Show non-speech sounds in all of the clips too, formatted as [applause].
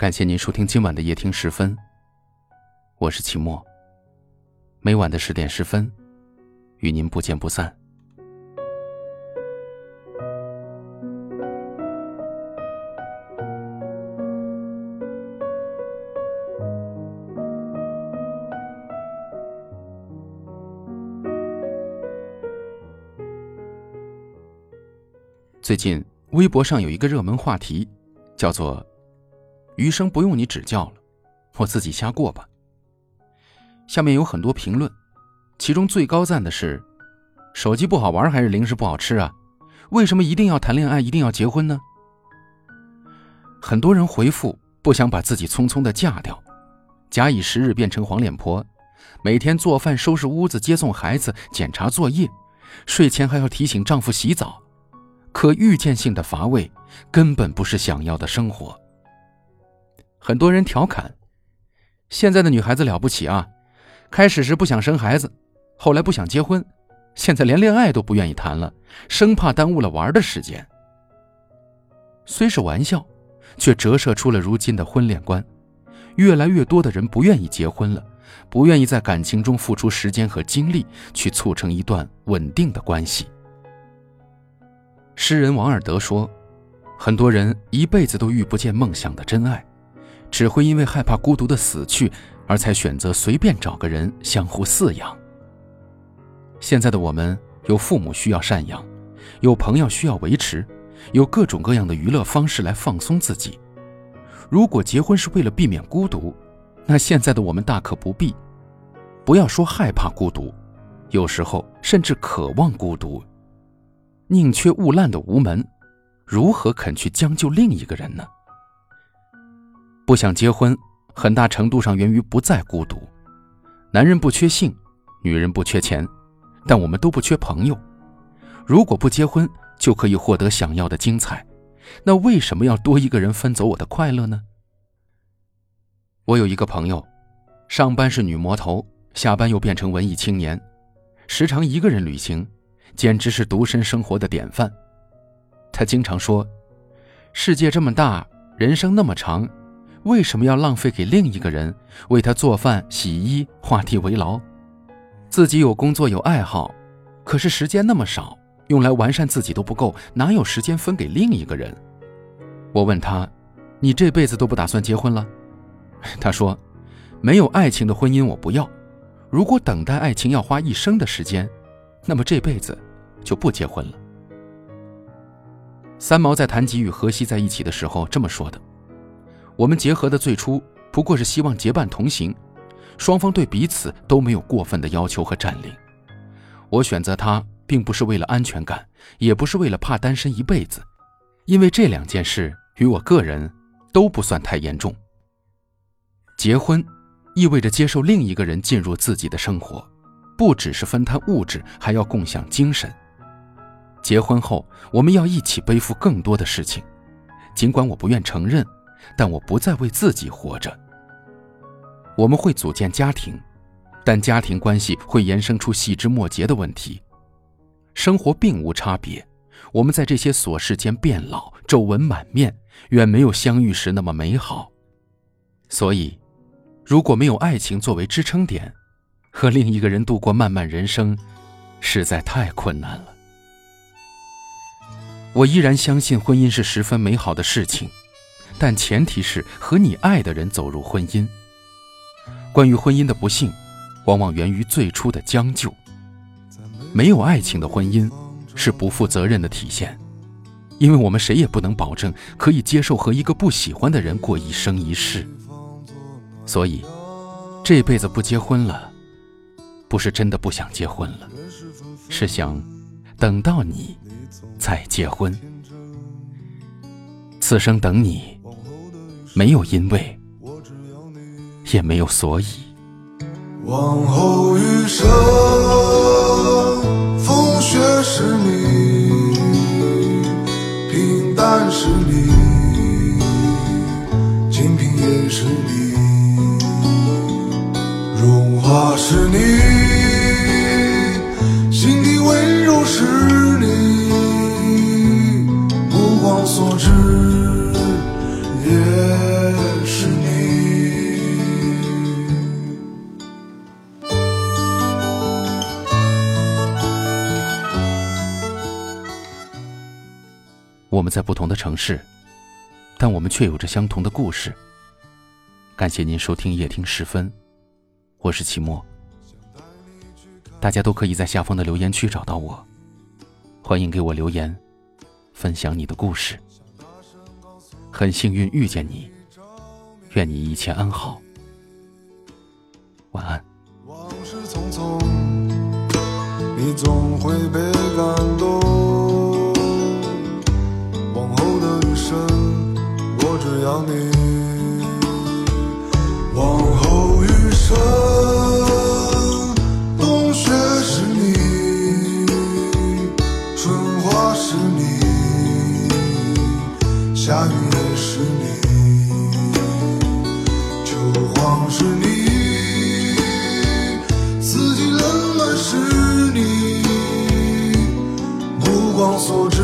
感谢您收听今晚的夜听十分，我是齐墨。每晚的十点十分，与您不见不散。最近微博上有一个热门话题，叫做。余生不用你指教了，我自己瞎过吧。下面有很多评论，其中最高赞的是：手机不好玩还是零食不好吃啊？为什么一定要谈恋爱，一定要结婚呢？很多人回复不想把自己匆匆的嫁掉，假以时日变成黄脸婆，每天做饭、收拾屋子、接送孩子、检查作业，睡前还要提醒丈夫洗澡，可预见性的乏味根本不是想要的生活。很多人调侃，现在的女孩子了不起啊！开始时不想生孩子，后来不想结婚，现在连恋爱都不愿意谈了，生怕耽误了玩的时间。虽是玩笑，却折射出了如今的婚恋观。越来越多的人不愿意结婚了，不愿意在感情中付出时间和精力去促成一段稳定的关系。诗人王尔德说：“很多人一辈子都遇不见梦想的真爱。”只会因为害怕孤独的死去，而才选择随便找个人相互饲养。现在的我们有父母需要赡养，有朋友需要维持，有各种各样的娱乐方式来放松自己。如果结婚是为了避免孤独，那现在的我们大可不必。不要说害怕孤独，有时候甚至渴望孤独。宁缺毋滥的无门，如何肯去将就另一个人呢？不想结婚，很大程度上源于不再孤独。男人不缺性，女人不缺钱，但我们都不缺朋友。如果不结婚就可以获得想要的精彩，那为什么要多一个人分走我的快乐呢？我有一个朋友，上班是女魔头，下班又变成文艺青年，时常一个人旅行，简直是独身生活的典范。他经常说：“世界这么大，人生那么长。”为什么要浪费给另一个人为他做饭、洗衣、画地为牢？自己有工作有爱好，可是时间那么少，用来完善自己都不够，哪有时间分给另一个人？我问他：“你这辈子都不打算结婚了？” [laughs] 他说：“没有爱情的婚姻我不要。如果等待爱情要花一生的时间，那么这辈子就不结婚了。”三毛在谈及与荷西在一起的时候这么说的。我们结合的最初不过是希望结伴同行，双方对彼此都没有过分的要求和占领。我选择他，并不是为了安全感，也不是为了怕单身一辈子，因为这两件事与我个人都不算太严重。结婚意味着接受另一个人进入自己的生活，不只是分摊物质，还要共享精神。结婚后，我们要一起背负更多的事情，尽管我不愿承认。但我不再为自己活着。我们会组建家庭，但家庭关系会延伸出细枝末节的问题。生活并无差别，我们在这些琐事间变老，皱纹满面，远没有相遇时那么美好。所以，如果没有爱情作为支撑点，和另一个人度过漫漫人生，实在太困难了。我依然相信婚姻是十分美好的事情。但前提是和你爱的人走入婚姻。关于婚姻的不幸，往往源于最初的将就。没有爱情的婚姻是不负责任的体现，因为我们谁也不能保证可以接受和一个不喜欢的人过一生一世。所以，这辈子不结婚了，不是真的不想结婚了，是想等到你再结婚。此生等你。没有因为，也没有所以。往后余生，风雪是你，平淡是你，清贫也是你，荣华是你，我们在不同的城市，但我们却有着相同的故事。感谢您收听夜听时分，我是齐墨。大家都可以在下方的留言区找到我，欢迎给我留言，分享你的故事。很幸运遇见你，愿你一切安好，晚安。你总会被感动。只要你。往后余生，冬雪是你，春花是你，夏雨也是你，秋黄是你，四季冷暖是你，目光所至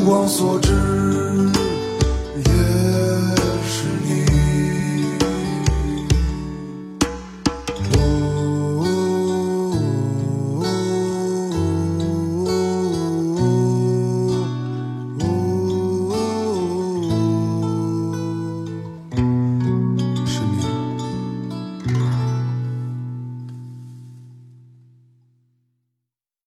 目光所至